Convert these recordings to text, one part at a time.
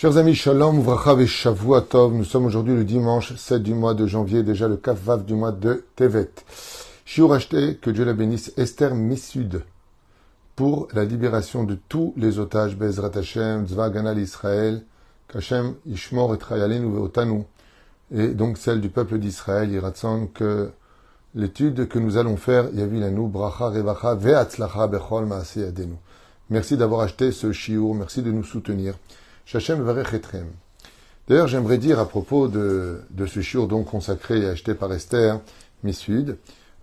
Chers amis, Shalom, Vracha et Tov. Nous sommes aujourd'hui le dimanche 7 du mois de janvier, déjà le Kavav du mois de Tevet. Shiur acheté, que Dieu la bénisse, Esther Missud, pour la libération de tous les otages, Bezrat Hashem, Tzvaganal Israël, Kachem, Ishmor et Trayalin Otanu, et donc celle du peuple d'Israël, Iratson, que l'étude que nous allons faire, Yavilanu, Bracha, Revacha, Ve'atzlacha, Bechol, Maaseh Adenu. Merci d'avoir acheté ce Shiur, merci de nous soutenir. D'ailleurs, j'aimerais dire à propos de, ce shiur donc consacré et acheté par Esther, Missud,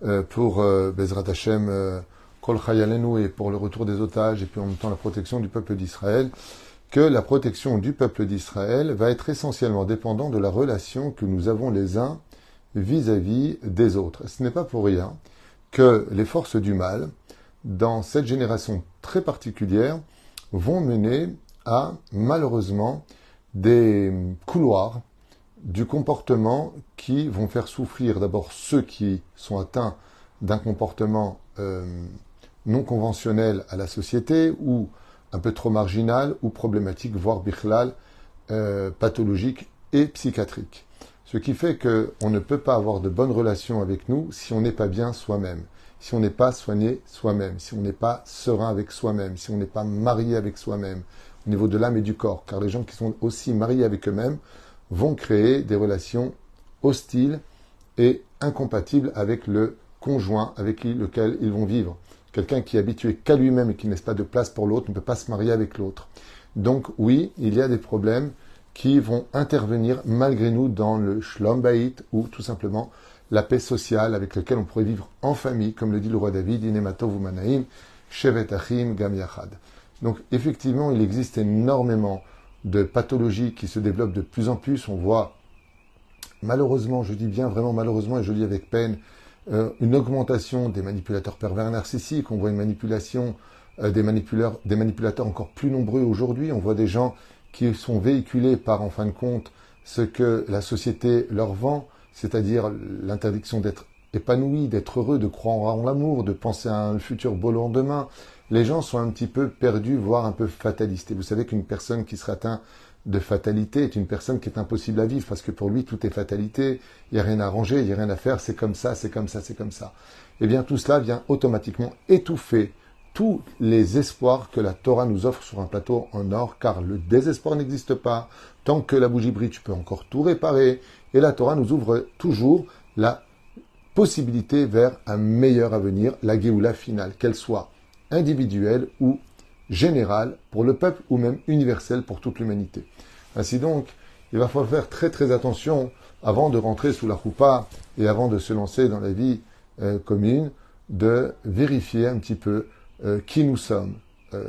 euh, pour euh, Bezrat Hashem, euh, Kol Chayalenu et pour le retour des otages et puis en même temps la protection du peuple d'Israël, que la protection du peuple d'Israël va être essentiellement dépendant de la relation que nous avons les uns vis-à-vis -vis des autres. Ce n'est pas pour rien que les forces du mal, dans cette génération très particulière, vont mener à malheureusement des couloirs du comportement qui vont faire souffrir d'abord ceux qui sont atteints d'un comportement euh, non conventionnel à la société ou un peu trop marginal ou problématique, voire bichlal, euh, pathologique et psychiatrique. Ce qui fait qu'on ne peut pas avoir de bonnes relations avec nous si on n'est pas bien soi-même, si on n'est pas soigné soi-même, si on n'est pas serein avec soi-même, si on n'est pas marié avec soi-même, au niveau de l'âme et du corps, car les gens qui sont aussi mariés avec eux-mêmes vont créer des relations hostiles et incompatibles avec le conjoint avec lequel ils vont vivre. Quelqu'un qui est habitué qu'à lui-même et qui ne pas de place pour l'autre ne peut pas se marier avec l'autre. Donc oui, il y a des problèmes qui vont intervenir malgré nous dans le shlom ou tout simplement la paix sociale avec laquelle on pourrait vivre en famille, comme le dit le roi David, Inematov Manaim, Shevet Achim Gam Yachad. Donc effectivement, il existe énormément de pathologies qui se développent de plus en plus. On voit malheureusement, je dis bien vraiment malheureusement et je dis avec peine, euh, une augmentation des manipulateurs pervers narcissiques. On voit une manipulation euh, des, manipulateurs, des manipulateurs encore plus nombreux aujourd'hui. On voit des gens qui sont véhiculés par, en fin de compte, ce que la société leur vend, c'est-à-dire l'interdiction d'être épanoui, d'être heureux, de croire en l'amour, de penser à un futur beau lendemain, les gens sont un petit peu perdus, voire un peu fatalistes. Et vous savez qu'une personne qui sera atteinte de fatalité est une personne qui est impossible à vivre, parce que pour lui, tout est fatalité, il n'y a rien à arranger, il n'y a rien à faire, c'est comme ça, c'est comme ça, c'est comme ça. Eh bien, tout cela vient automatiquement étouffer tous les espoirs que la Torah nous offre sur un plateau en or, car le désespoir n'existe pas. Tant que la bougie brille, tu peux encore tout réparer. Et la Torah nous ouvre toujours la possibilité vers un meilleur avenir, la Géoula finale, qu'elle soit individuelle ou générale pour le peuple ou même universelle pour toute l'humanité. Ainsi donc, il va falloir faire très très attention avant de rentrer sous la roupa et avant de se lancer dans la vie euh, commune, de vérifier un petit peu euh, qui nous sommes, euh,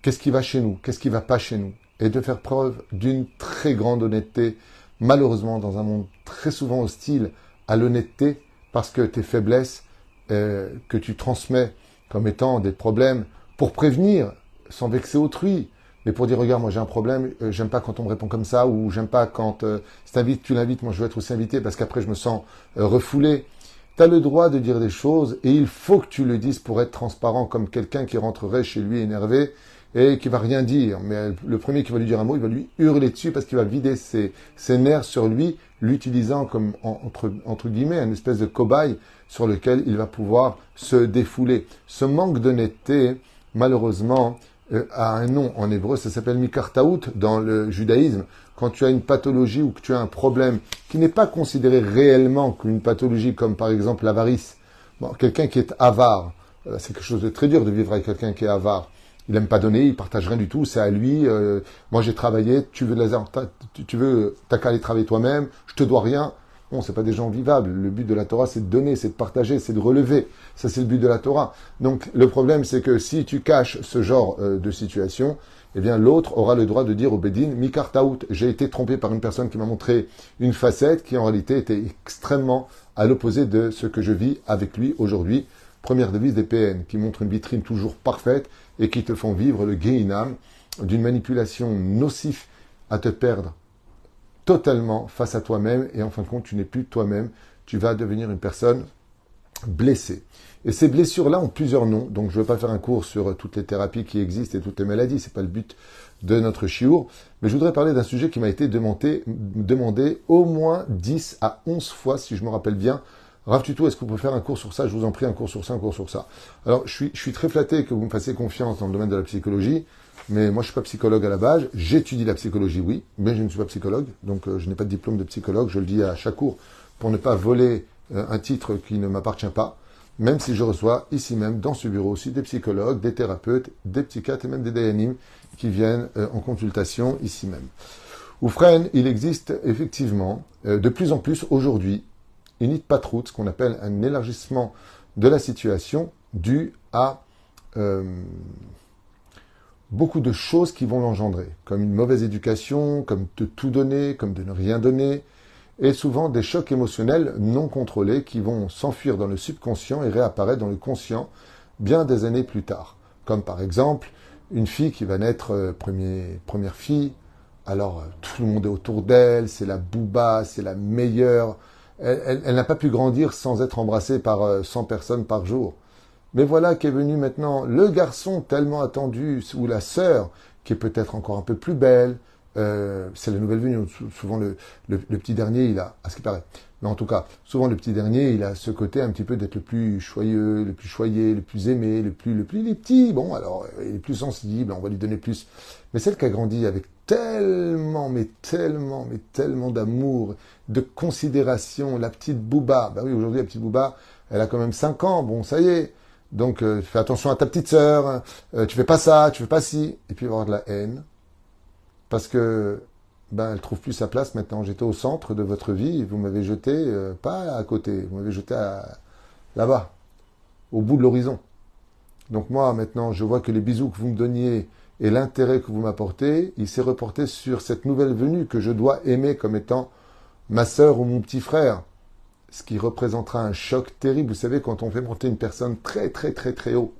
qu'est-ce qui va chez nous, qu'est-ce qui va pas chez nous, et de faire preuve d'une très grande honnêteté, malheureusement dans un monde très souvent hostile à l'honnêteté, parce que tes faiblesses que tu transmets comme étant des problèmes pour prévenir, sans vexer autrui, mais pour dire regarde moi j'ai un problème, euh, j'aime pas quand on me répond comme ça ou j'aime pas quand euh, tu l'invites, moi je veux être aussi invité parce qu'après je me sens euh, refoulé. Tu as le droit de dire des choses et il faut que tu le dises pour être transparent comme quelqu'un qui rentrerait chez lui énervé et qui va rien dire. Mais le premier qui va lui dire un mot, il va lui hurler dessus parce qu'il va vider ses, ses nerfs sur lui, l'utilisant comme entre, entre guillemets une espèce de cobaye sur lequel il va pouvoir se défouler. Ce manque d'honnêteté, malheureusement, euh, a un nom en hébreu, ça s'appelle mikartaout dans le judaïsme. Quand tu as une pathologie ou que tu as un problème qui n'est pas considéré réellement comme une pathologie comme par exemple l'avarice, bon, quelqu'un qui est avare, euh, c'est quelque chose de très dur de vivre avec quelqu'un qui est avare. Il n'aime pas donner, il partage rien du tout, c'est à lui. Euh, moi j'ai travaillé, tu veux, tu veux, t'as qu'à aller travailler toi-même, je te dois rien. Bon, c'est pas des gens vivables. Le but de la Torah, c'est de donner, c'est de partager, c'est de relever. Ça, c'est le but de la Torah. Donc, le problème, c'est que si tu caches ce genre euh, de situation, eh bien, l'autre aura le droit de dire au Bédin, Mikartaout, j'ai été trompé par une personne qui m'a montré une facette qui, en réalité, était extrêmement à l'opposé de ce que je vis avec lui aujourd'hui. Première devise des PN, qui montre une vitrine toujours parfaite et qui te font vivre le Geinam d'une manipulation nocive à te perdre totalement face à toi-même et en fin de compte, tu n'es plus toi-même. Tu vas devenir une personne blessé. Et ces blessures-là ont plusieurs noms, donc je ne vais pas faire un cours sur toutes les thérapies qui existent et toutes les maladies, c'est pas le but de notre chiour, mais je voudrais parler d'un sujet qui m'a été demandé, demandé au moins 10 à 11 fois, si je me rappelle bien. Rav Tuto, est-ce que vous pouvez faire un cours sur ça? Je vous en prie, un cours sur ça, un cours sur ça. Alors, je suis, je suis très flatté que vous me fassiez confiance dans le domaine de la psychologie, mais moi, je suis pas psychologue à la base. J'étudie la psychologie, oui, mais je ne suis pas psychologue, donc euh, je n'ai pas de diplôme de psychologue. Je le dis à chaque cours pour ne pas voler euh, un titre qui ne m'appartient pas même si je reçois ici même, dans ce bureau aussi, des psychologues, des thérapeutes, des psychiatres et même des DNIM qui viennent euh, en consultation ici même. Oufren, il existe effectivement euh, de plus en plus aujourd'hui une patroute, ce qu'on appelle un élargissement de la situation dû à euh, beaucoup de choses qui vont l'engendrer, comme une mauvaise éducation, comme de tout donner, comme de ne rien donner, et souvent des chocs émotionnels non contrôlés qui vont s'enfuir dans le subconscient et réapparaître dans le conscient bien des années plus tard. Comme par exemple une fille qui va naître euh, première fille, alors euh, tout le monde est autour d'elle, c'est la bouba, c'est la meilleure. Elle, n'a pas pu grandir sans être embrassée par 100 euh, personnes par jour. Mais voilà qu'est venu maintenant le garçon tellement attendu, ou la sœur, qui est peut-être encore un peu plus belle, euh, c'est la nouvelle venue. Souvent, le, petit dernier, il a, à ce qui paraît, mais en tout cas, souvent le petit dernier, il a ce côté un petit peu d'être le plus choyeux, le plus choyé, le plus aimé, le plus, le plus, il est petit, bon, alors, il est plus sensible, on va lui donner plus. Mais celle qui a grandi avec tellement, mais tellement, mais tellement d'amour, de considération, la petite Bouba, ben oui, aujourd'hui, la petite Bouba, elle a quand même 5 ans, bon, ça y est. Donc, euh, fais attention à ta petite sœur, euh, tu fais pas ça, tu fais pas ci, et puis avoir de la haine parce que ben, elle trouve plus sa place maintenant. J'étais au centre de votre vie vous m'avez jeté euh, pas à côté, vous m'avez jeté là-bas, au bout de l'horizon. Donc moi maintenant, je vois que les bisous que vous me donniez et l'intérêt que vous m'apportez, il s'est reporté sur cette nouvelle venue que je dois aimer comme étant ma sœur ou mon petit frère. Ce qui représentera un choc terrible. Vous savez, quand on fait monter une personne très très très très haut,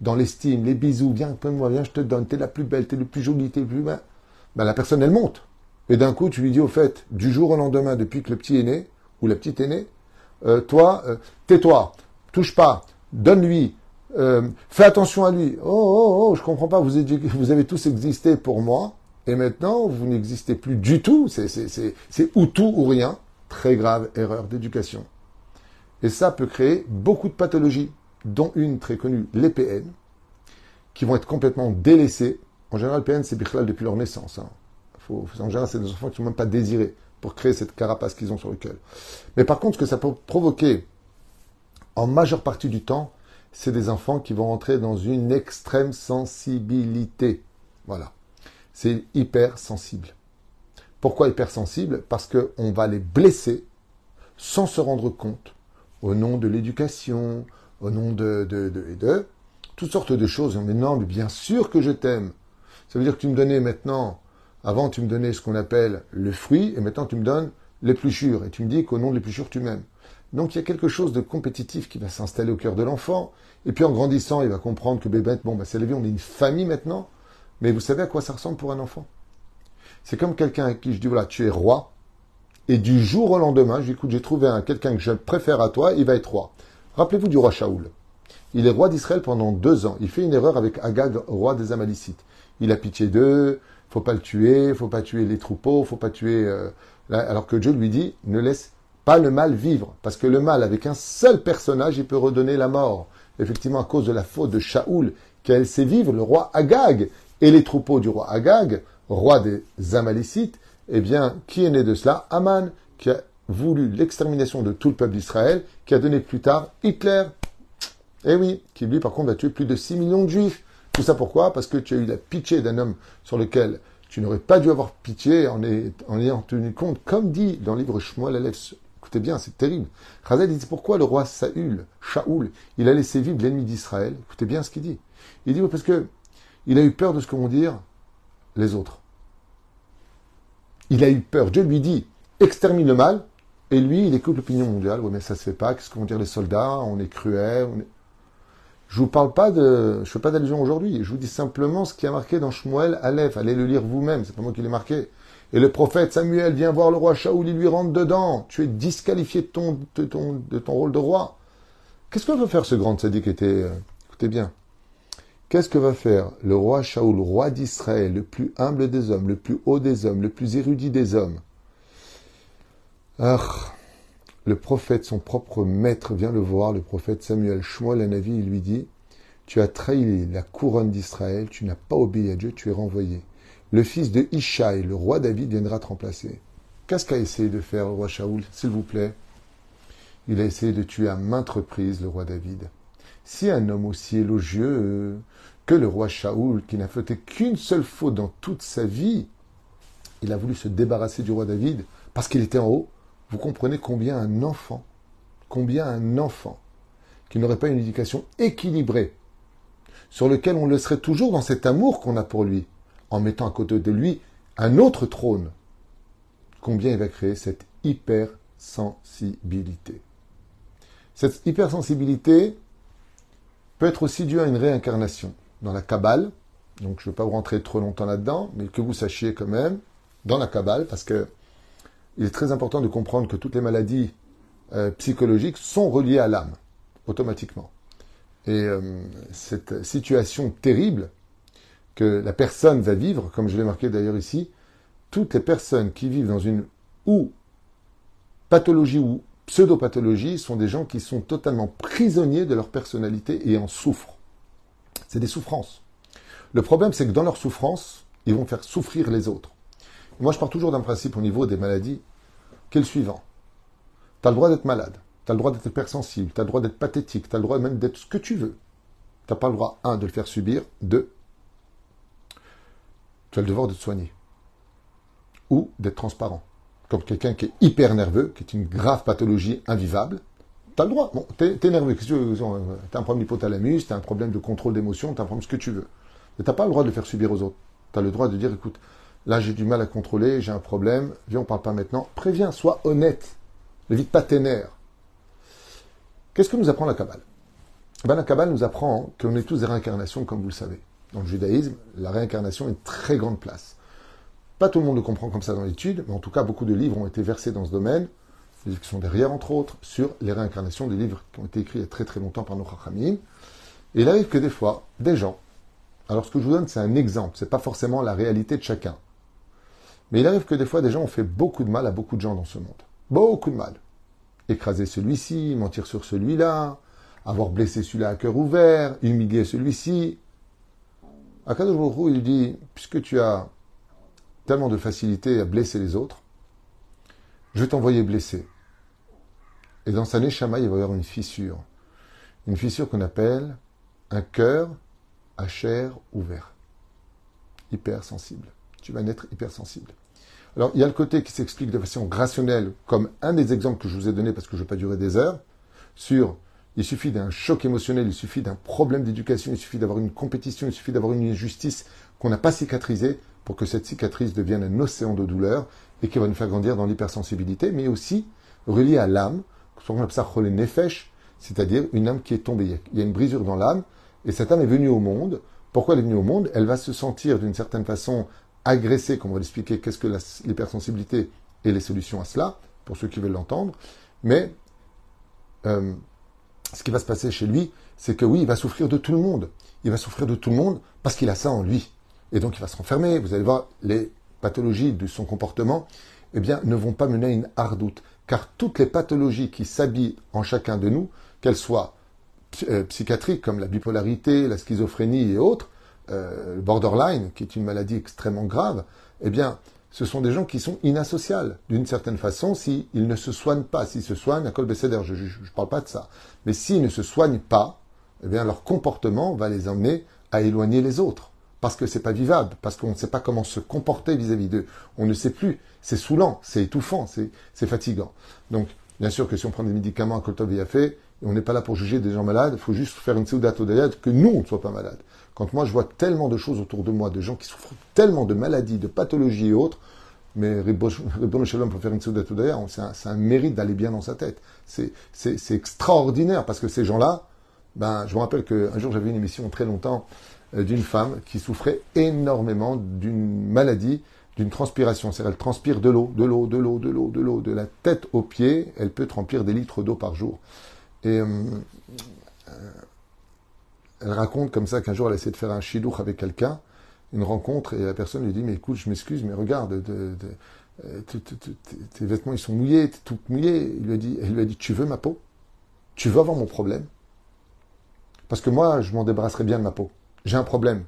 dans l'estime, les bisous, viens, moi, viens, je te donne, t'es la plus belle, t'es le plus jolie, t'es le plus... Ben, la personne, elle monte. Et d'un coup, tu lui dis, au fait, du jour au lendemain, depuis que le petit est né, ou la petite est née, euh, toi, euh, tais-toi, touche pas, donne-lui, euh, fais attention à lui. Oh, oh, oh, je comprends pas, vous, avez tous existé pour moi, et maintenant, vous n'existez plus du tout, c'est ou tout ou rien. Très grave erreur d'éducation. Et ça peut créer beaucoup de pathologies, dont une très connue, les PN, qui vont être complètement délaissées en général, PN, c'est Bichlal depuis leur naissance. Hein. En général, c'est des enfants qui ne sont même pas désirés pour créer cette carapace qu'ils ont sur le cœur. Mais par contre, ce que ça peut provoquer en majeure partie du temps, c'est des enfants qui vont entrer dans une extrême sensibilité. Voilà. C'est hyper sensible. Pourquoi hypersensible? Parce qu'on va les blesser sans se rendre compte, au nom de l'éducation, au nom de, de, de, de, toutes sortes de choses. Mais non, mais bien sûr que je t'aime. Ça veut dire que tu me donnais maintenant, avant tu me donnais ce qu'on appelle le fruit, et maintenant tu me donnes l'épluchure, et tu me dis qu'au nom de l'épluchure tu m'aimes. Donc il y a quelque chose de compétitif qui va s'installer au cœur de l'enfant, et puis en grandissant, il va comprendre que bébête, bon, bah, c'est la vie, on est une famille maintenant, mais vous savez à quoi ça ressemble pour un enfant? C'est comme quelqu'un à qui je dis, voilà, tu es roi, et du jour au lendemain, je dis, écoute, j'ai trouvé un, quelqu'un que je préfère à toi, il va être roi. Rappelez-vous du roi Shaoul. Il est roi d'Israël pendant deux ans. Il fait une erreur avec Agag, roi des Amalicites il a pitié d'eux, faut pas le tuer, faut pas tuer les troupeaux, faut pas tuer. Euh, alors que Dieu lui dit, ne laisse pas le mal vivre, parce que le mal, avec un seul personnage, il peut redonner la mort. Effectivement, à cause de la faute de Shaoul, a laissé vivre le roi Agag et les troupeaux du roi Agag, roi des Amalécites, eh bien, qui est né de cela? Aman, qui a voulu l'extermination de tout le peuple d'Israël, qui a donné plus tard Hitler. Eh oui, qui lui, par contre, a tué plus de 6 millions de juifs. Tout ça pourquoi? Parce que tu as eu la pitié d'un homme sur lequel tu n'aurais pas dû avoir pitié en, ayant tenu compte, comme dit dans le livre Shmuel Aleph. Écoutez bien, c'est terrible. Razal dit pourquoi le roi Saül, Shaoul, il a laissé vivre l'ennemi d'Israël? Écoutez bien ce qu'il dit. Il dit parce que il a eu peur de ce que vont dire les autres. Il a eu peur. Dieu lui dit extermine le mal, et lui, il écoute l'opinion mondiale. Oui, mais ça se fait pas. Qu'est-ce que vont dire les soldats? On est cruel. On est... Je vous parle pas de, je fais pas d'allusion aujourd'hui. Je vous dis simplement ce qui a marqué dans Shmuel Aleph. Allez le lire vous-même. C'est pas moi qui l'ai marqué. Et le prophète Samuel vient voir le roi Shaoul, il lui rentre dedans. Tu es disqualifié de ton, rôle de roi. Qu'est-ce que va faire ce grand qui était, euh, écoutez bien, qu'est-ce que va faire le roi Shaoul, roi d'Israël, le plus humble des hommes, le plus haut des hommes, le plus érudit des hommes? Ah, le prophète, son propre maître, vient le voir, le prophète Samuel Shmuel Anavi, il lui dit Tu as trahi la couronne d'Israël, tu n'as pas obéi à Dieu, tu es renvoyé. Le fils de Ishaï, le roi David, viendra te remplacer. Qu'est-ce qu'a essayé de faire le roi Shaoul, s'il vous plaît? Il a essayé de tuer à maintes reprises le roi David. Si un homme aussi élogieux que le roi Shaoul, qui n'a fait qu'une seule faute dans toute sa vie, il a voulu se débarrasser du roi David parce qu'il était en haut, vous comprenez combien un enfant, combien un enfant qui n'aurait pas une éducation équilibrée, sur lequel on le serait toujours dans cet amour qu'on a pour lui, en mettant à côté de lui un autre trône, combien il va créer cette hypersensibilité. Cette hypersensibilité peut être aussi due à une réincarnation. Dans la Kabbale, donc je ne vais pas vous rentrer trop longtemps là-dedans, mais que vous sachiez quand même, dans la Kabbale, parce que il est très important de comprendre que toutes les maladies euh, psychologiques sont reliées à l'âme, automatiquement. Et euh, cette situation terrible que la personne va vivre, comme je l'ai marqué d'ailleurs ici, toutes les personnes qui vivent dans une ou pathologie ou pseudopathologie sont des gens qui sont totalement prisonniers de leur personnalité et en souffrent. C'est des souffrances. Le problème, c'est que dans leur souffrance, ils vont faire souffrir les autres. Moi, je pars toujours d'un principe au niveau des maladies, qui est le suivant. Tu as le droit d'être malade, tu as le droit d'être hypersensible, tu as le droit d'être pathétique, tu as le droit même d'être ce que tu veux. Tu n'as pas le droit, un, de le faire subir, deux, tu as le devoir de te soigner. Ou d'être transparent. Comme quelqu'un qui est hyper nerveux, qui est une grave pathologie invivable, tu as le droit. Bon, tu es, nerveux, tu as un problème d'hypothalamus, tu as un problème de contrôle d'émotion, tu as un problème de ce que tu veux. Mais tu n'as pas le droit de faire subir aux autres. Tu as le droit de dire, écoute, Là, j'ai du mal à contrôler, j'ai un problème. Viens, on parle pas maintenant. Préviens, sois honnête. Ne vite pas tes nerfs. Qu'est-ce que nous apprend la Kabbale? Ben, La Kabbale nous apprend qu'on est tous des réincarnations, comme vous le savez. Dans le judaïsme, la réincarnation a une très grande place. Pas tout le monde le comprend comme ça dans l'étude, mais en tout cas, beaucoup de livres ont été versés dans ce domaine, des livres qui sont derrière, entre autres, sur les réincarnations, des livres qui ont été écrits il y a très très longtemps par nos Chachamim. Et il arrive que des fois, des gens, alors ce que je vous donne, c'est un exemple, c'est pas forcément la réalité de chacun. Mais il arrive que des fois, des gens ont fait beaucoup de mal à beaucoup de gens dans ce monde. Beaucoup de mal. Écraser celui-ci, mentir sur celui-là, avoir blessé celui-là à cœur ouvert, humilier celui-ci. Akadosh Baruch il dit, puisque tu as tellement de facilité à blesser les autres, je vais t'envoyer blesser. Et dans sa neshama, il va y avoir une fissure. Une fissure qu'on appelle un cœur à chair ouvert. Hypersensible tu vas naître hypersensible. Alors, il y a le côté qui s'explique de façon rationnelle, comme un des exemples que je vous ai donné, parce que je ne vais pas durer des heures, sur il suffit d'un choc émotionnel, il suffit d'un problème d'éducation, il suffit d'avoir une compétition, il suffit d'avoir une injustice qu'on n'a pas cicatrisée pour que cette cicatrice devienne un océan de douleur et qui va nous faire grandir dans l'hypersensibilité, mais aussi relié à l'âme, qu'on appelle ça nefesh, c'est-à-dire une âme qui est tombée. Il y a une brisure dans l'âme, et cette âme est venue au monde. Pourquoi elle est venue au monde? Elle va se sentir d'une certaine façon agresser, comme on va l'expliquer, qu'est-ce que l'hypersensibilité et les solutions à cela, pour ceux qui veulent l'entendre. Mais euh, ce qui va se passer chez lui, c'est que oui, il va souffrir de tout le monde. Il va souffrir de tout le monde parce qu'il a ça en lui. Et donc il va se renfermer. Vous allez voir, les pathologies de son comportement, eh bien, ne vont pas mener à une hardoute. Car toutes les pathologies qui s'habillent en chacun de nous, qu'elles soient euh, psychiatriques comme la bipolarité, la schizophrénie et autres, euh, borderline, qui est une maladie extrêmement grave, eh bien, ce sont des gens qui sont inassociables, d'une certaine façon, s'ils ne se soignent pas. S'ils se soignent, à col je ne parle pas de ça. Mais s'ils ne se soignent pas, eh bien, leur comportement va les emmener à éloigner les autres. Parce que c'est pas vivable, parce qu'on ne sait pas comment se comporter vis-à-vis d'eux. On ne sait plus. C'est saoulant, c'est étouffant, c'est fatigant. Donc, bien sûr que si on prend des médicaments à Koltov et on n'est pas là pour juger des gens malades, il faut juste faire une Seudat que nous, on ne soit pas malades. Quand moi je vois tellement de choses autour de moi, de gens qui souffrent tellement de maladies, de pathologies et autres, mais Ribbon Shalom pour faire une Souda d'ailleurs, c'est un, mérite d'aller bien dans sa tête. C'est extraordinaire parce que ces gens-là, ben, je me rappelle qu'un jour j'avais une émission très longtemps euh, d'une femme qui souffrait énormément d'une maladie, d'une transpiration. C'est-à-dire elle transpire de l'eau, de l'eau, de l'eau, de l'eau, de l'eau, de la tête aux pieds, elle peut remplir des litres d'eau par jour. Et euh, elle raconte comme ça qu'un jour elle a essayé de faire un chilouch avec quelqu'un, une rencontre, et la personne lui dit Mais écoute, je m'excuse, mais regarde, tes vêtements ils sont mouillés, t'es tout mouillé. Il lui a dit, elle lui a dit Tu veux ma peau? Tu veux avoir mon problème? Parce que moi, je m'en débarrasserai bien de ma peau. J'ai un problème.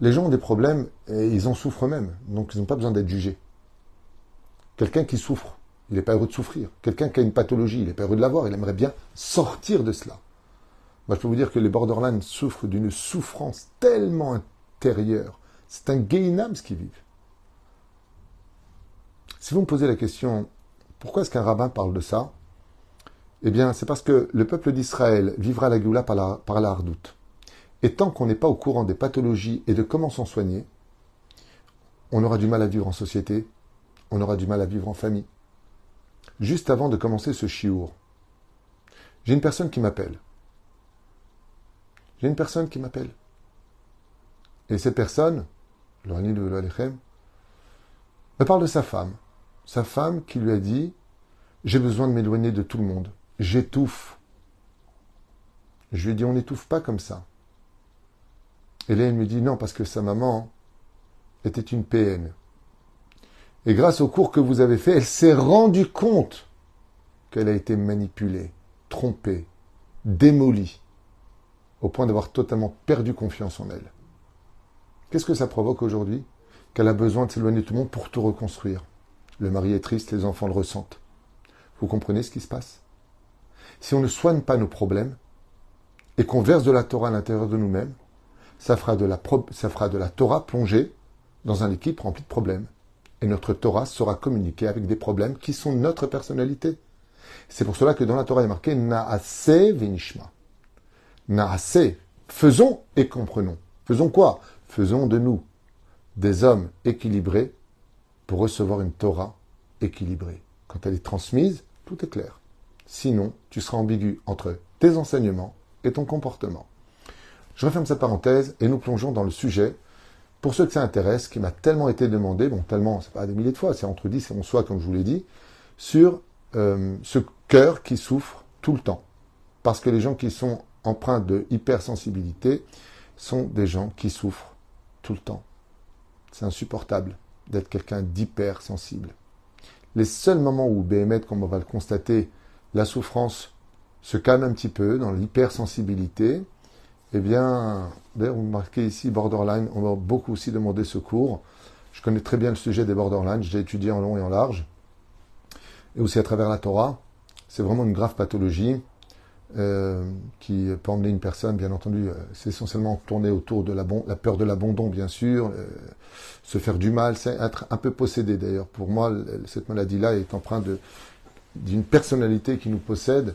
Les gens ont des problèmes et ils en souffrent eux-mêmes, donc ils n'ont pas besoin d'être jugés. Quelqu'un qui souffre, il n'est pas heureux de souffrir. Quelqu'un qui a une pathologie, il n'est pas heureux de l'avoir, il aimerait bien sortir de cela. Moi, je peux vous dire que les borderlands souffrent d'une souffrance tellement intérieure. C'est un gainam ce qu'ils vivent. Si vous me posez la question, pourquoi est-ce qu'un rabbin parle de ça? Eh bien, c'est parce que le peuple d'Israël vivra la Géoula par la, par la hardoute. Et tant qu'on n'est pas au courant des pathologies et de comment s'en soigner, on aura du mal à vivre en société, on aura du mal à vivre en famille. Juste avant de commencer ce chiour, j'ai une personne qui m'appelle. J'ai une personne qui m'appelle. Et cette personne, de me parle de sa femme. Sa femme qui lui a dit J'ai besoin de m'éloigner de tout le monde. J'étouffe. Je lui ai dit On n'étouffe pas comme ça. Et là, elle me dit Non, parce que sa maman était une PN. Et grâce au cours que vous avez fait, elle s'est rendue compte qu'elle a été manipulée, trompée, démolie, au point d'avoir totalement perdu confiance en elle. Qu'est-ce que ça provoque aujourd'hui Qu'elle a besoin de s'éloigner de tout le monde pour tout reconstruire? Le mari est triste, les enfants le ressentent. Vous comprenez ce qui se passe? Si on ne soigne pas nos problèmes et qu'on verse de la Torah à l'intérieur de nous-mêmes, ça fera de la, Torah plongée dans un équipe rempli de problèmes. Et notre Torah sera communiquée avec des problèmes qui sont notre personnalité. C'est pour cela que dans la Torah est marqué Naase Venishma. Naase, faisons et comprenons. Faisons quoi? Faisons de nous des hommes équilibrés pour recevoir une Torah équilibrée. Quand elle est transmise, tout est clair. Sinon, tu seras ambigu entre tes enseignements et ton comportement. Je referme cette parenthèse et nous plongeons dans le sujet pour ceux que ça intéresse, qui m'a tellement été demandé, bon tellement, c'est pas des milliers de fois, c'est entre 10 et 11 fois comme je vous l'ai dit, sur euh, ce cœur qui souffre tout le temps. Parce que les gens qui sont empreints de hypersensibilité sont des gens qui souffrent tout le temps. C'est insupportable d'être quelqu'un d'hypersensible. Les seuls moments où BMET, comme on va le constater, la souffrance se calme un petit peu dans l'hypersensibilité, eh bien, d'ailleurs, vous marquez ici borderline, on va beaucoup aussi demander secours. Je connais très bien le sujet des borderline, j'ai étudié en long et en large, et aussi à travers la Torah. C'est vraiment une grave pathologie euh, qui peut emmener une personne, bien entendu, euh, c'est essentiellement tourné autour de la, la peur de l'abandon, bien sûr, euh, se faire du mal, c'est être un peu possédé d'ailleurs. Pour moi, cette maladie-là est empreinte d'une personnalité qui nous possède,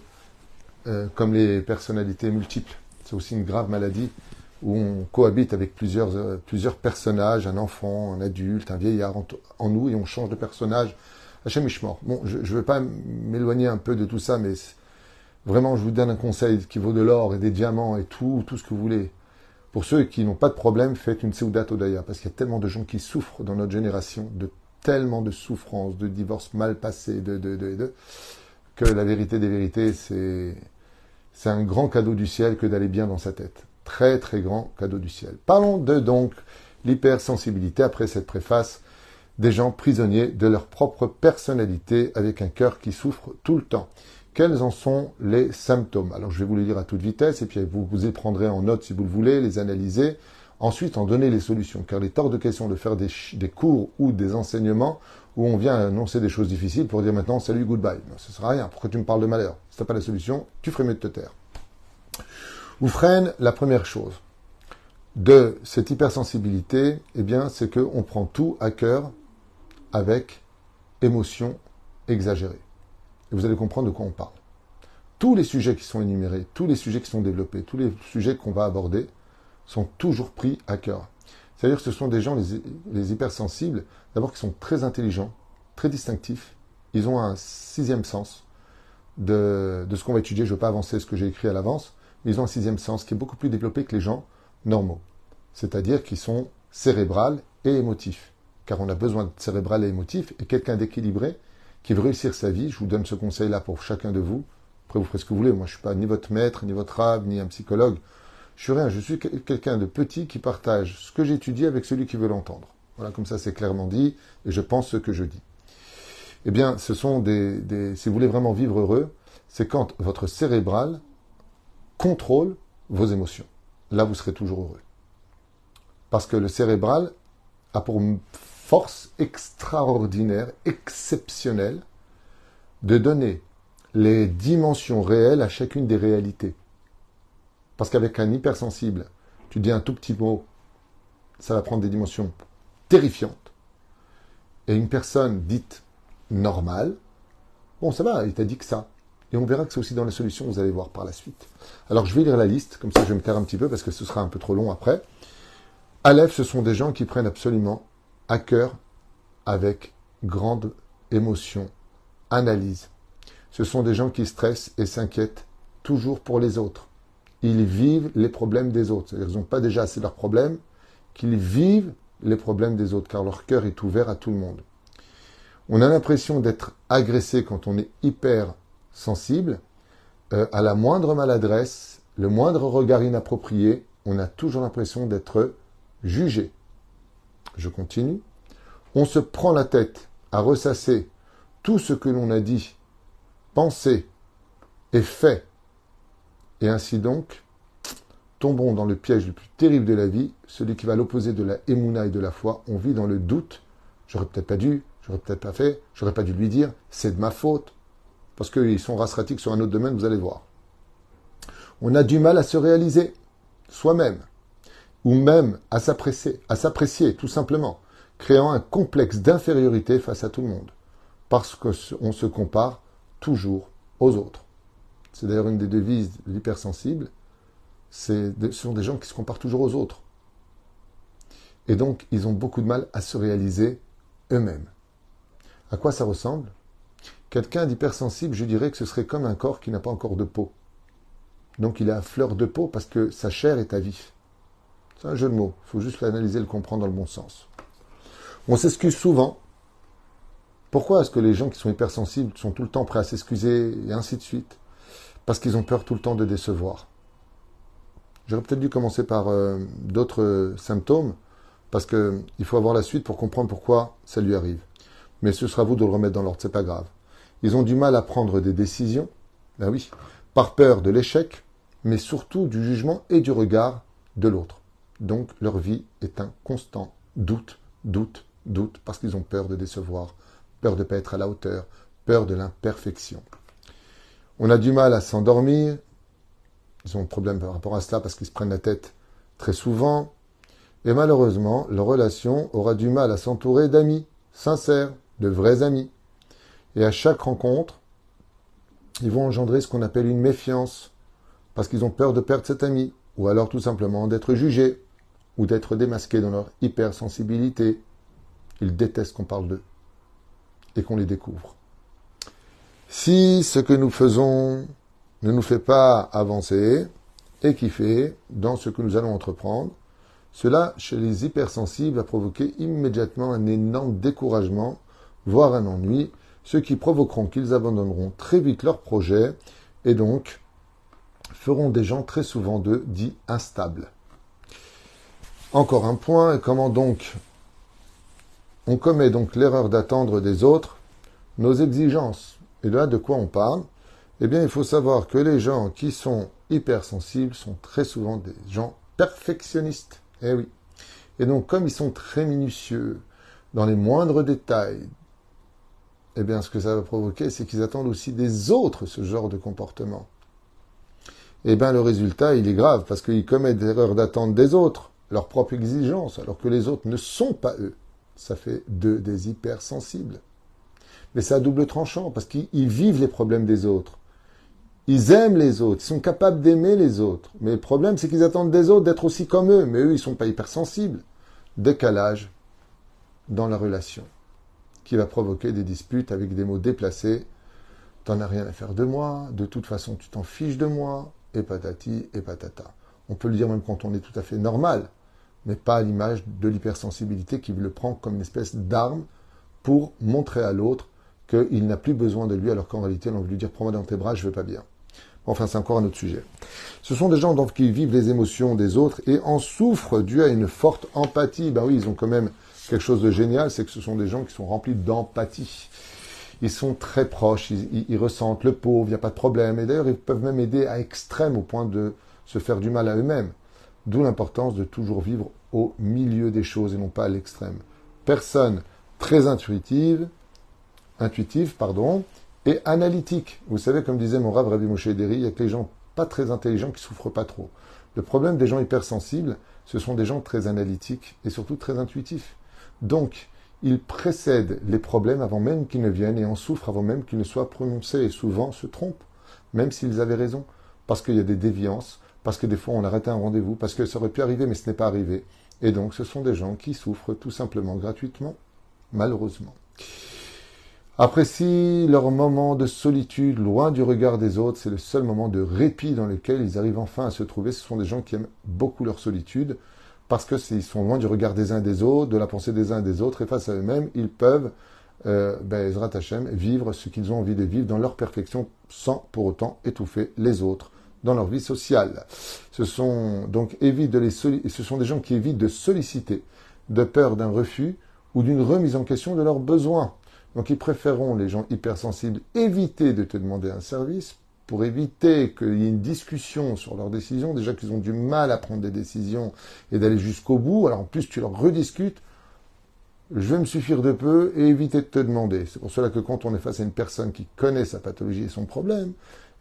comme les personnalités multiples. C'est aussi une grave maladie où on cohabite avec plusieurs, euh, plusieurs personnages, un enfant, un adulte, un vieillard en, nous, et on change de personnage. Hachem Ishmor. Bon, je ne veux pas m'éloigner un peu de tout ça, mais vraiment, je vous donne un conseil qui vaut de l'or et des diamants et tout, tout ce que vous voulez. Pour ceux qui n'ont pas de problème, faites une Seudat Odaya, parce qu'il y a tellement de gens qui souffrent dans notre génération, de tellement de souffrances, de divorces mal passés, de, de, de, que la vérité des vérités, c'est c'est un grand cadeau du ciel que d'aller bien dans sa tête. Très très grand cadeau du ciel. Parlons de donc l'hypersensibilité après cette préface des gens prisonniers de leur propre personnalité avec un cœur qui souffre tout le temps. Quels en sont les symptômes Alors je vais vous les dire à toute vitesse et puis vous vous y prendrez en note si vous le voulez, les analyser, ensuite en donner les solutions. Car il est hors de question de faire des, cours ou des enseignements où on vient annoncer des choses difficiles pour dire maintenant salut, goodbye. Non, ce sera rien. Pourquoi tu me parles de malheur? Si tu n'as pas la solution, tu ferais mieux de te taire. Ou freine la première chose de cette hypersensibilité, eh bien, c'est qu'on prend tout à cœur avec émotion exagérée. Et vous allez comprendre de quoi on parle. Tous les sujets qui sont énumérés, tous les sujets qui sont développés, tous les sujets qu'on va aborder sont toujours pris à cœur. C'est-à-dire que ce sont des gens, les, hypersensibles, d'abord qui sont très intelligents, très distinctifs. Ils ont un sixième sens de, ce qu'on va étudier. Je ne veux pas avancer ce que j'ai écrit à l'avance, mais ils ont un sixième sens qui est beaucoup plus développé que les gens normaux. C'est-à-dire qu'ils sont cérébrales et émotifs. Car on a besoin de cérébral et émotif, et quelqu'un d'équilibré qui veut réussir sa vie, je vous donne ce conseil-là pour chacun de vous, Après, vous ferez ce que vous voulez. Moi, je suis pas ni votre maître, ni votre rab, ni un psychologue. Je suis rien. Je suis quelqu'un de petit qui partage ce que j'étudie avec celui qui veut l'entendre. Voilà, comme ça, c'est clairement dit, et je pense ce que je dis. Eh bien, ce sont des, des si vous voulez vraiment vivre heureux, c'est quand votre cérébral contrôle vos émotions. Là, vous serez toujours heureux. Parce que le cérébral a pour force extraordinaire, exceptionnelle, de donner les dimensions réelles à chacune des réalités. Parce qu'avec un hypersensible, tu dis un tout petit mot, ça va prendre des dimensions terrifiantes. Et une personne dite normale, bon, ça va, il t'a dit que ça. Et on verra que c'est aussi dans les solutions, vous allez voir par la suite. Alors je vais lire la liste, comme ça je vais me taire un petit peu parce que ce sera un peu trop long après. Aleph, ce sont des gens qui prennent absolument à cœur, avec grande émotion, analyse. Ce sont des gens qui stressent et s'inquiètent toujours pour les autres. Ils vivent les problèmes des autres. Ils n'ont pas déjà assez leurs problèmes, qu'ils vivent les problèmes des autres, car leur cœur est ouvert à tout le monde. On a l'impression d'être agressé quand on est hyper sensible. Euh, à la moindre maladresse, le moindre regard inapproprié, on a toujours l'impression d'être jugé. Je continue. On se prend la tête à ressasser tout ce que l'on a dit, pensé et fait. Et ainsi donc, tombons dans le piège le plus terrible de la vie, celui qui va à l'opposé de la émouna et de la foi. On vit dans le doute. J'aurais peut-être pas dû, j'aurais peut-être pas fait, j'aurais pas dû lui dire, c'est de ma faute. Parce qu'ils sont raceratiques sur un autre domaine, vous allez voir. On a du mal à se réaliser soi-même ou même à s'apprécier, tout simplement, créant un complexe d'infériorité face à tout le monde, parce qu'on se compare toujours aux autres. C'est d'ailleurs une des devises de l'hypersensible, ce sont des gens qui se comparent toujours aux autres. Et donc, ils ont beaucoup de mal à se réaliser eux-mêmes. À quoi ça ressemble? Quelqu'un d'hypersensible, je dirais que ce serait comme un corps qui n'a pas encore de peau. Donc il est à fleur de peau parce que sa chair est à vif. C'est un jeu de mots. Il faut juste l'analyser le comprendre dans le bon sens. On s'excuse souvent. Pourquoi est-ce que les gens qui sont hypersensibles sont tout le temps prêts à s'excuser et ainsi de suite? Parce qu'ils ont peur tout le temps de décevoir. J'aurais peut-être dû commencer par euh, d'autres symptômes, parce qu'il faut avoir la suite pour comprendre pourquoi ça lui arrive. Mais ce sera vous de le remettre dans l'ordre, c'est pas grave. Ils ont du mal à prendre des décisions, ben oui, par peur de l'échec, mais surtout du jugement et du regard de l'autre. Donc leur vie est un constant doute, doute, doute, parce qu'ils ont peur de décevoir, peur de ne pas être à la hauteur, peur de l'imperfection. On a du mal à s'endormir, ils ont un problème par rapport à cela parce qu'ils se prennent la tête très souvent, et malheureusement, leur relation aura du mal à s'entourer d'amis sincères, de vrais amis. Et à chaque rencontre, ils vont engendrer ce qu'on appelle une méfiance, parce qu'ils ont peur de perdre cet ami, ou alors tout simplement d'être jugés, ou d'être démasqués dans leur hypersensibilité. Ils détestent qu'on parle d'eux et qu'on les découvre. Si ce que nous faisons ne nous fait pas avancer et fait dans ce que nous allons entreprendre, cela, chez les hypersensibles, a provoqué immédiatement un énorme découragement, voire un ennui, ce qui provoqueront qu'ils abandonneront très vite leur projet et donc feront des gens très souvent de dits instables. Encore un point, comment donc on commet donc l'erreur d'attendre des autres nos exigences. Et là, de quoi on parle? Eh bien, il faut savoir que les gens qui sont hypersensibles sont très souvent des gens perfectionnistes. Eh oui. Et donc, comme ils sont très minutieux dans les moindres détails, eh bien, ce que ça va provoquer, c'est qu'ils attendent aussi des autres ce genre de comportement. Eh bien, le résultat, il est grave, parce qu'ils commettent l'erreur d'attendre des autres leurs propres exigences, alors que les autres ne sont pas eux. Ça fait d'eux des hypersensibles. Mais c'est à double tranchant, parce qu'ils vivent les problèmes des autres. Ils aiment les autres, ils sont capables d'aimer les autres. Mais le problème, c'est qu'ils attendent des autres d'être aussi comme eux. Mais eux, ils ne sont pas hypersensibles. Décalage dans la relation, qui va provoquer des disputes avec des mots déplacés. T'en as rien à faire de moi, de toute façon, tu t'en fiches de moi, et patati et patata. On peut le dire même quand on est tout à fait normal mais pas à l'image de l'hypersensibilité qui le prend comme une espèce d'arme pour montrer à l'autre qu'il n'a plus besoin de lui, alors qu'en réalité, on veut lui dire prends-moi dans tes bras, je veux pas bien. Enfin, c'est encore un autre sujet. Ce sont des gens donc, qui vivent les émotions des autres et en souffrent dû à une forte empathie. Ben oui, ils ont quand même quelque chose de génial, c'est que ce sont des gens qui sont remplis d'empathie. Ils sont très proches, ils, ressentent le pauvre, il n'y a pas de problème. Et d'ailleurs, ils peuvent même aider à extrême au point de se faire du mal à eux-mêmes. D'où l'importance de toujours vivre au milieu des choses et non pas à l'extrême. Personne très intuitive, intuitive, pardon, et analytique. Vous savez, comme disait mon Rabbi Moshe il y a que les gens pas très intelligents qui souffrent pas trop. Le problème des gens hypersensibles, ce sont des gens très analytiques et surtout très intuitifs. Donc, ils précèdent les problèmes avant même qu'ils ne viennent et en souffrent avant même qu'ils ne soient prononcés et souvent se trompent, même s'ils avaient raison, parce qu'il y a des déviances, parce que des fois on arrête un rendez-vous, parce que ça aurait pu arriver mais ce n'est pas arrivé. Et donc ce sont des gens qui souffrent tout simplement gratuitement, malheureusement. Apprécient leur moment de solitude loin du regard des autres, c'est le seul moment de répit dans lequel ils arrivent enfin à se trouver. Ce sont des gens qui aiment beaucoup leur solitude, parce que s'ils sont loin du regard des uns des autres, de la pensée des uns des autres, et face à eux-mêmes, ils peuvent, euh, ben, vivre ce qu'ils ont envie de vivre dans leur perfection, sans pour autant étouffer les autres dans leur vie sociale. Ce sont donc les ce sont des gens qui évitent de solliciter de peur d'un refus ou d'une remise en question de leurs besoins. Donc ils préféreront, les gens hypersensibles, éviter de te demander un service pour éviter qu'il y ait une discussion sur leurs décisions. Déjà qu'ils ont du mal à prendre des décisions et d'aller jusqu'au bout. Alors en plus, tu leur rediscutes. Je vais me suffire de peu et éviter de te demander. C'est pour cela que quand on est face à une personne qui connaît sa pathologie et son problème,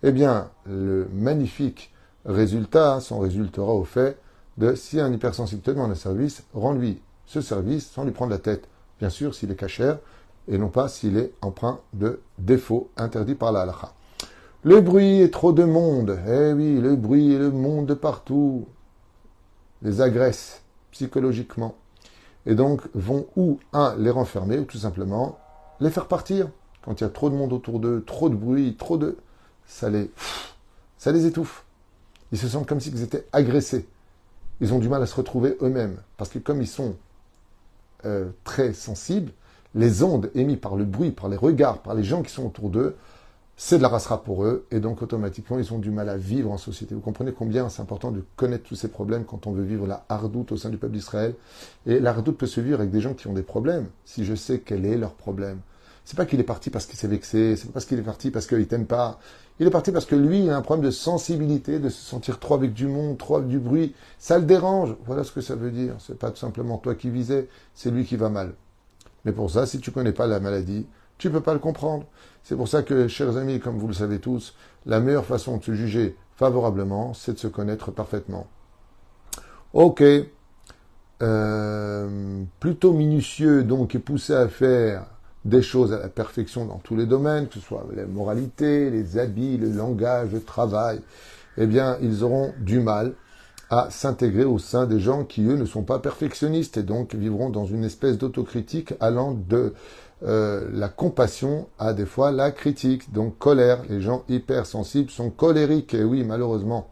eh bien, le magnifique résultat s'en résultera au fait de si un hypersensible te demande un service, rends-lui ce service sans lui prendre la tête. Bien sûr, s'il est cachère et non pas s'il est empreint de défaut interdit par la halakha. Le bruit et trop de monde. Eh oui, le bruit et le monde de partout les agressent psychologiquement. Et donc vont ou, un, les renfermer, ou tout simplement les faire partir. Quand il y a trop de monde autour d'eux, trop de bruit, trop de ça les, étouffe. Ils se sentent comme s'ils étaient agressés. Ils ont du mal à se retrouver eux-mêmes. Parce que comme ils sont euh, très sensibles, les ondes émises par le bruit, par les regards, par les gens qui sont autour d'eux, c'est de la rassera pour eux, et donc automatiquement ils ont du mal à vivre en société. Vous comprenez combien c'est important de connaître tous ces problèmes quand on veut vivre la hardoute au sein du peuple d'Israël. Et la hardoute peut se vivre avec des gens qui ont des problèmes, si je sais quel est leur problème. C'est pas qu'il est parti parce qu'il s'est vexé, c'est pas parce qu'il est parti parce qu'il t'aime pas. Il est parti parce que lui, il a un problème de sensibilité, de se sentir trop avec du monde, trop avec du bruit. Ça le dérange. Voilà ce que ça veut dire. C'est pas tout simplement toi qui visais, c'est lui qui va mal. Mais pour ça, si tu connais pas la maladie, tu peux pas le comprendre. C'est pour ça que, chers amis, comme vous le savez tous, la meilleure façon de se juger favorablement, c'est de se connaître parfaitement. Ok. Euh, plutôt minutieux, donc, et poussé à faire des choses à la perfection dans tous les domaines, que ce soit la moralité, les habits, le langage, le travail, eh bien, ils auront du mal à s'intégrer au sein des gens qui, eux, ne sont pas perfectionnistes et donc vivront dans une espèce d'autocritique allant de euh, la compassion à des fois la critique. Donc colère, les gens hypersensibles sont colériques, et oui, malheureusement.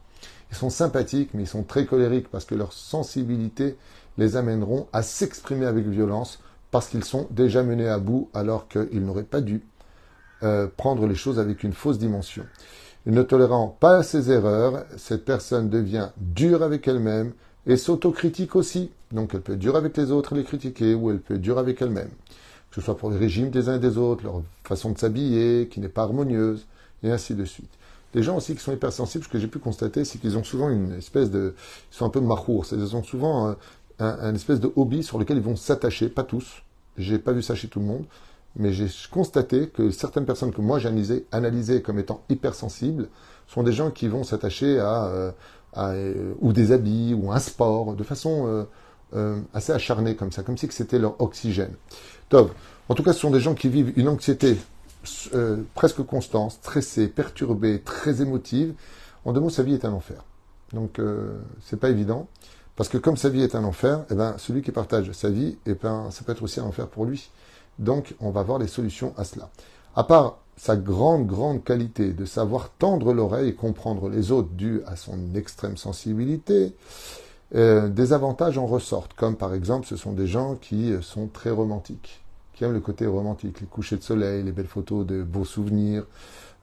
Ils sont sympathiques, mais ils sont très colériques parce que leur sensibilité les amèneront à s'exprimer avec violence parce qu'ils sont déjà menés à bout alors qu'ils n'auraient pas dû euh, prendre les choses avec une fausse dimension. Ne tolérant pas ses erreurs, cette personne devient dure avec elle-même et s'autocritique aussi. Donc elle peut être dure avec les autres et les critiquer, ou elle peut être dure avec elle-même. Que ce soit pour les régimes des uns et des autres, leur façon de s'habiller, qui n'est pas harmonieuse, et ainsi de suite. Les gens aussi qui sont hypersensibles, ce que j'ai pu constater, c'est qu'ils ont souvent une espèce de... Ils sont un peu marrours, ils ont souvent euh, un, espèce de hobby sur lequel ils vont s'attacher, pas tous, j'ai pas vu ça chez tout le monde, mais j'ai constaté que certaines personnes que moi j'ai analysées, comme étant hypersensibles sont des gens qui vont s'attacher à, euh, euh, ou des habits ou un sport de façon euh, assez acharnée comme ça, comme si c'était leur oxygène. Top. En tout cas, ce sont des gens qui vivent une anxiété presque constante, stressée, perturbée, très émotive. En deux mots, sa vie est un enfer. Donc, c'est pas évident. Parce que comme sa vie est un enfer, eh ben, celui qui partage sa vie, eh ben, ça peut être aussi un enfer pour lui. Donc, on va voir les solutions à cela. À part sa grande, grande qualité de savoir tendre l'oreille et comprendre les autres dû à son extrême sensibilité, euh, des avantages en ressortent, comme par exemple ce sont des gens qui sont très romantiques, qui aiment le côté romantique, les couchers de soleil, les belles photos de beaux souvenirs,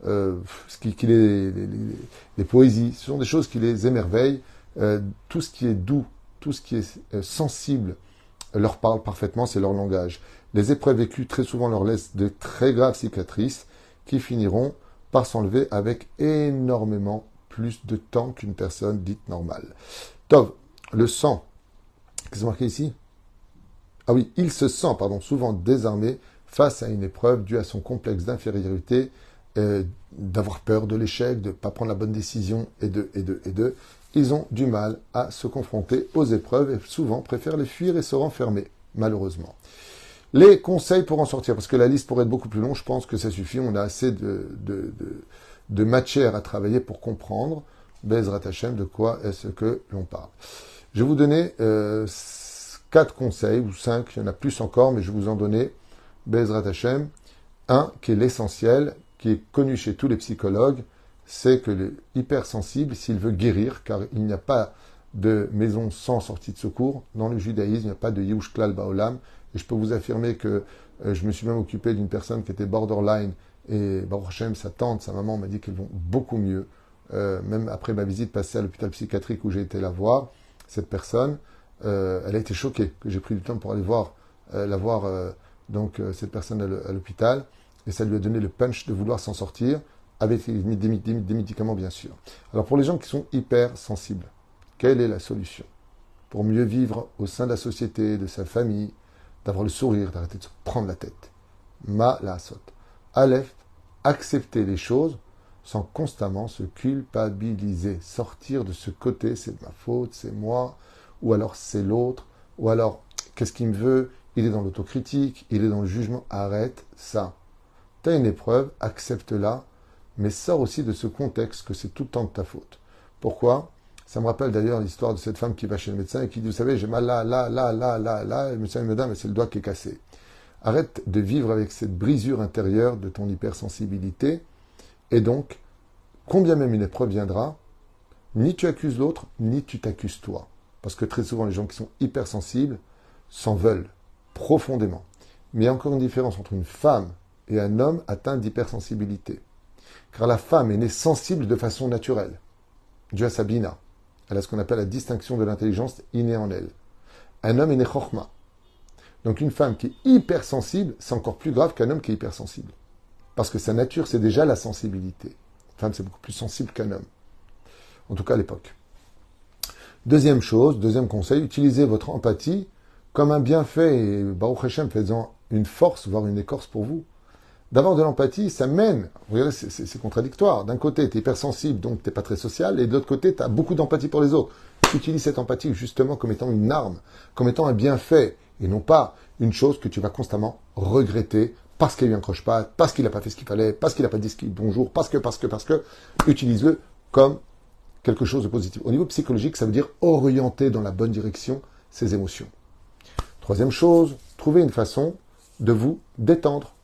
euh, ce qui, qui les, les, les, poésies, ce sont des choses qui les émerveillent. Euh, tout ce qui est doux, tout ce qui est euh, sensible leur parle parfaitement, c'est leur langage. Les épreuves vécues très souvent leur laissent de très graves cicatrices qui finiront par s'enlever avec énormément plus de temps qu'une personne dite normale. Tov, le sang, qu'est-ce que marqué ici? Ah oui, il se sent, souvent désarmé face à une épreuve due à son complexe d'infériorité, euh, d'avoir peur de l'échec, de ne pas prendre la bonne décision, et de. Ils ont du mal à se confronter aux épreuves et souvent préfèrent les fuir et se renfermer, malheureusement. Les conseils pour en sortir, parce que la liste pourrait être beaucoup plus longue, je pense que ça suffit, on a assez de, de, matière à travailler pour comprendre, Bezrat Hashem, de quoi est-ce que l'on parle? Je vais vous donner euh, quatre conseils, ou cinq, il y en a plus encore, mais je vais vous en donner, Bezrat Hashem. Un, qui est l'essentiel, qui est connu chez tous les psychologues, c'est que le hypersensible, s'il veut guérir, car il n'y a pas de maison sans sortie de secours, dans le judaïsme, il n'y a pas de Yush Klal Baolam, et je peux vous affirmer que euh, je me suis même occupé d'une personne qui était borderline, et Baruch Hashem, sa tante, sa maman m'a dit qu'elles vont beaucoup mieux. Euh, même après ma visite passée à l'hôpital psychiatrique où j'ai été la voir, cette personne, euh, elle a été choquée que j'ai pris du temps pour aller voir, la voir, donc cette personne à l'hôpital, et ça lui a donné le punch de vouloir s'en sortir, avec des, des, médicaments bien sûr. Alors pour les gens qui sont hyper sensibles, quelle est la solution Pour mieux vivre au sein de la société, de sa famille, d'avoir le sourire, d'arrêter de se prendre la tête? Ma la saute. Aleph, accepter les choses sans constamment se culpabiliser. Sortir de ce côté, c'est de ma faute, c'est moi, ou alors c'est l'autre, ou alors qu'est-ce qu'il me veut? Il est dans l'autocritique, il est dans le jugement. Arrête ça. Tu as une épreuve, accepte-la, mais sors aussi de ce contexte que c'est tout le temps de ta faute. Pourquoi? Ça me rappelle d'ailleurs l'histoire de cette femme qui va chez le médecin et qui dit, vous savez, j'ai mal là, là, là, là, là, là. Et le médecin me dit, mais c'est le doigt qui est cassé. Arrête de vivre avec cette brisure intérieure de ton hypersensibilité. Et donc, combien même une épreuve viendra, ni tu accuses l'autre, ni tu t'accuses toi. Parce que très souvent, les gens qui sont hypersensibles s'en veulent profondément. Mais il y a encore une différence entre une femme et un homme atteint d'hypersensibilité. Car la femme est née sensible de façon naturelle. Dieu a Sabina. Elle a ce qu'on appelle la distinction de l'intelligence innée en elle. Un homme est né chorma. Donc une femme qui est hypersensible, c'est encore plus grave qu'un homme qui est hypersensible. Parce que sa nature, c'est déjà la sensibilité. Une femme, c'est beaucoup plus sensible qu'un homme. En tout cas à l'époque. Deuxième chose, deuxième conseil, utilisez votre empathie comme un bienfait et Baruch Hashem faisant une force, voire une écorce pour vous. D'avoir de l'empathie, ça mène, vous voyez, c'est contradictoire. D'un côté, tu es hypersensible, donc tu n'es pas très social, et de l'autre côté, tu as beaucoup d'empathie pour les autres. Utilise cette empathie justement comme étant une arme, comme étant un bienfait, et non pas une chose que tu vas constamment regretter parce qu'il y a eu parce qu'il n'a pas fait ce qu'il fallait, parce qu'il n'a pas dit ce bonjour, parce que, parce que, parce que. Utilise-le comme quelque chose de positif. Au niveau psychologique, ça veut dire orienter dans la bonne direction ses émotions. Troisième chose, trouver une façon de vous détendre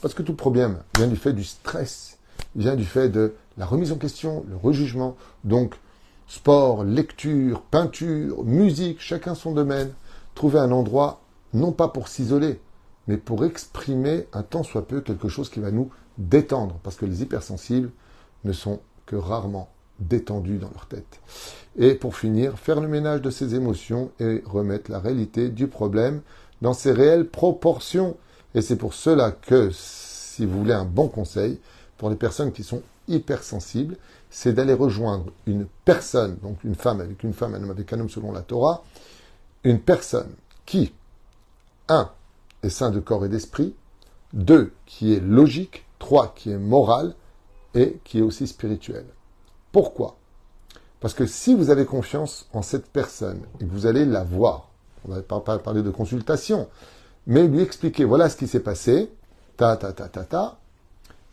parce que tout problème vient du fait du stress, vient du fait de la remise en question, le rejugement. Donc, sport, lecture, peinture, musique, chacun son domaine. Trouver un endroit, non pas pour s'isoler, mais pour exprimer un tant soit peu quelque chose qui va nous détendre. Parce que les hypersensibles ne sont que rarement détendus dans leur tête. Et pour finir, faire le ménage de ses émotions et remettre la réalité du problème dans ses réelles proportions. Et c'est pour cela que, si vous voulez un bon conseil, pour les personnes qui sont hypersensibles, c'est d'aller rejoindre une personne, donc une femme avec une femme, un homme avec un homme selon la Torah, une personne qui, un, est sain de corps et d'esprit, deux, qui est logique, trois, qui est moral et qui est aussi spirituel. Pourquoi? Parce que si vous avez confiance en cette personne et que vous allez la voir, on va pas parler de consultation, mais lui expliquer voilà ce qui s'est passé, ta, ta, ta, ta, ta,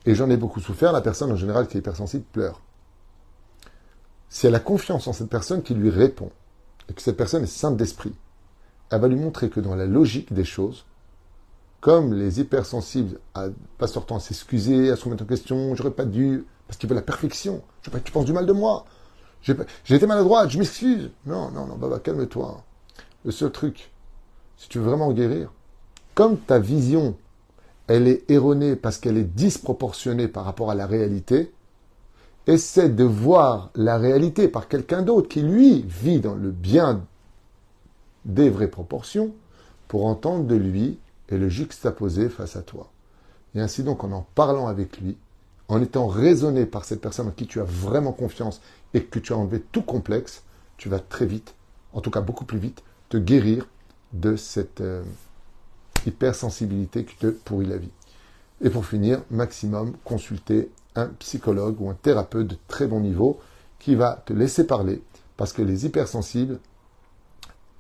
et j'en ai beaucoup souffert, la personne en général qui est hypersensible pleure. Si elle a confiance en cette personne qui lui répond, et que cette personne est sainte d'esprit, elle va lui montrer que dans la logique des choses, comme les hypersensibles, à, pas sortant à s'excuser, à se remettre en question, j'aurais pas dû, parce qu'il veut la perfection, je pas, tu penses du mal de moi, j'ai été maladroite, je m'excuse. Non, non, non, Baba, calme-toi. Le seul truc, si tu veux vraiment guérir, comme ta vision elle est erronée parce qu'elle est disproportionnée par rapport à la réalité, essaie de voir la réalité par quelqu'un d'autre qui, lui, vit dans le bien des vraies proportions pour entendre de lui et le juxtaposer face à toi. Et ainsi donc, en en parlant avec lui, en étant raisonné par cette personne en qui tu as vraiment confiance et que tu as enlevé tout complexe, tu vas très vite, en tout cas beaucoup plus vite, te guérir de cette euh, hypersensibilité qui te pourrit la vie. Et pour finir, maximum, consulter un psychologue ou un thérapeute de très bon niveau qui va te laisser parler parce que les hypersensibles,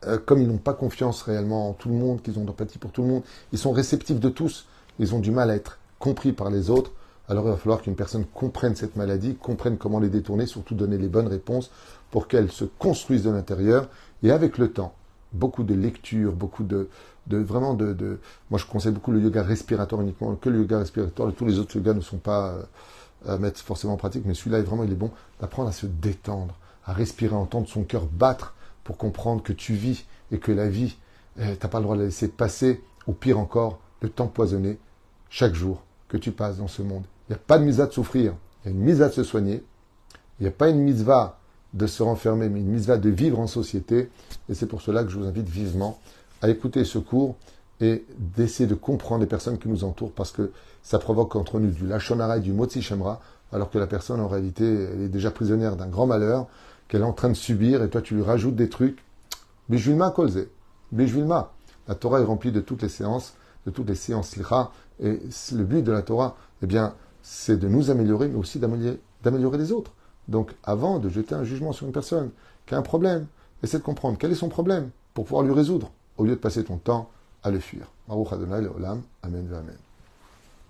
euh, comme ils n'ont pas confiance réellement en tout le monde, qu'ils ont d'empathie pour tout le monde, ils sont réceptifs de tous, ils ont du mal à être compris par les autres, alors il va falloir qu'une personne comprenne cette maladie, comprenne comment les détourner, surtout donner les bonnes réponses pour qu'elle se construise de l'intérieur. Et avec le temps, beaucoup de lectures, beaucoup de, de vraiment de, Moi, je conseille beaucoup le yoga respiratoire uniquement, que le yoga respiratoire. Tous les autres yogas ne sont pas euh, à mettre forcément en pratique, mais celui-là, vraiment, il est bon d'apprendre à se détendre, à respirer, à entendre son cœur battre pour comprendre que tu vis et que la vie, eh, tu n'as pas le droit de la laisser passer, ou pire encore, le temps poisonné chaque jour que tu passes dans ce monde. Il n'y a pas de mise de souffrir, il y a une mise de se soigner. Il n'y a pas une mitzvah de se renfermer, mais une mitzvah de vivre en société. Et c'est pour cela que je vous invite vivement à écouter ce cours et d'essayer de comprendre les personnes qui nous entourent parce que ça provoque entre nous du lachonara et du motzi shemra, alors que la personne en réalité elle est déjà prisonnière d'un grand malheur qu'elle est en train de subir et toi tu lui rajoutes des trucs. Bijulma kolze, bijulma. La Torah est remplie de toutes les séances, de toutes les séances licha, et le but de la Torah, eh bien, c'est de nous améliorer, mais aussi d'améliorer les autres. Donc, avant de jeter un jugement sur une personne qui a un problème, essaie de comprendre quel est son problème pour pouvoir lui résoudre, au lieu de passer ton temps à le fuir. Amen, Amen.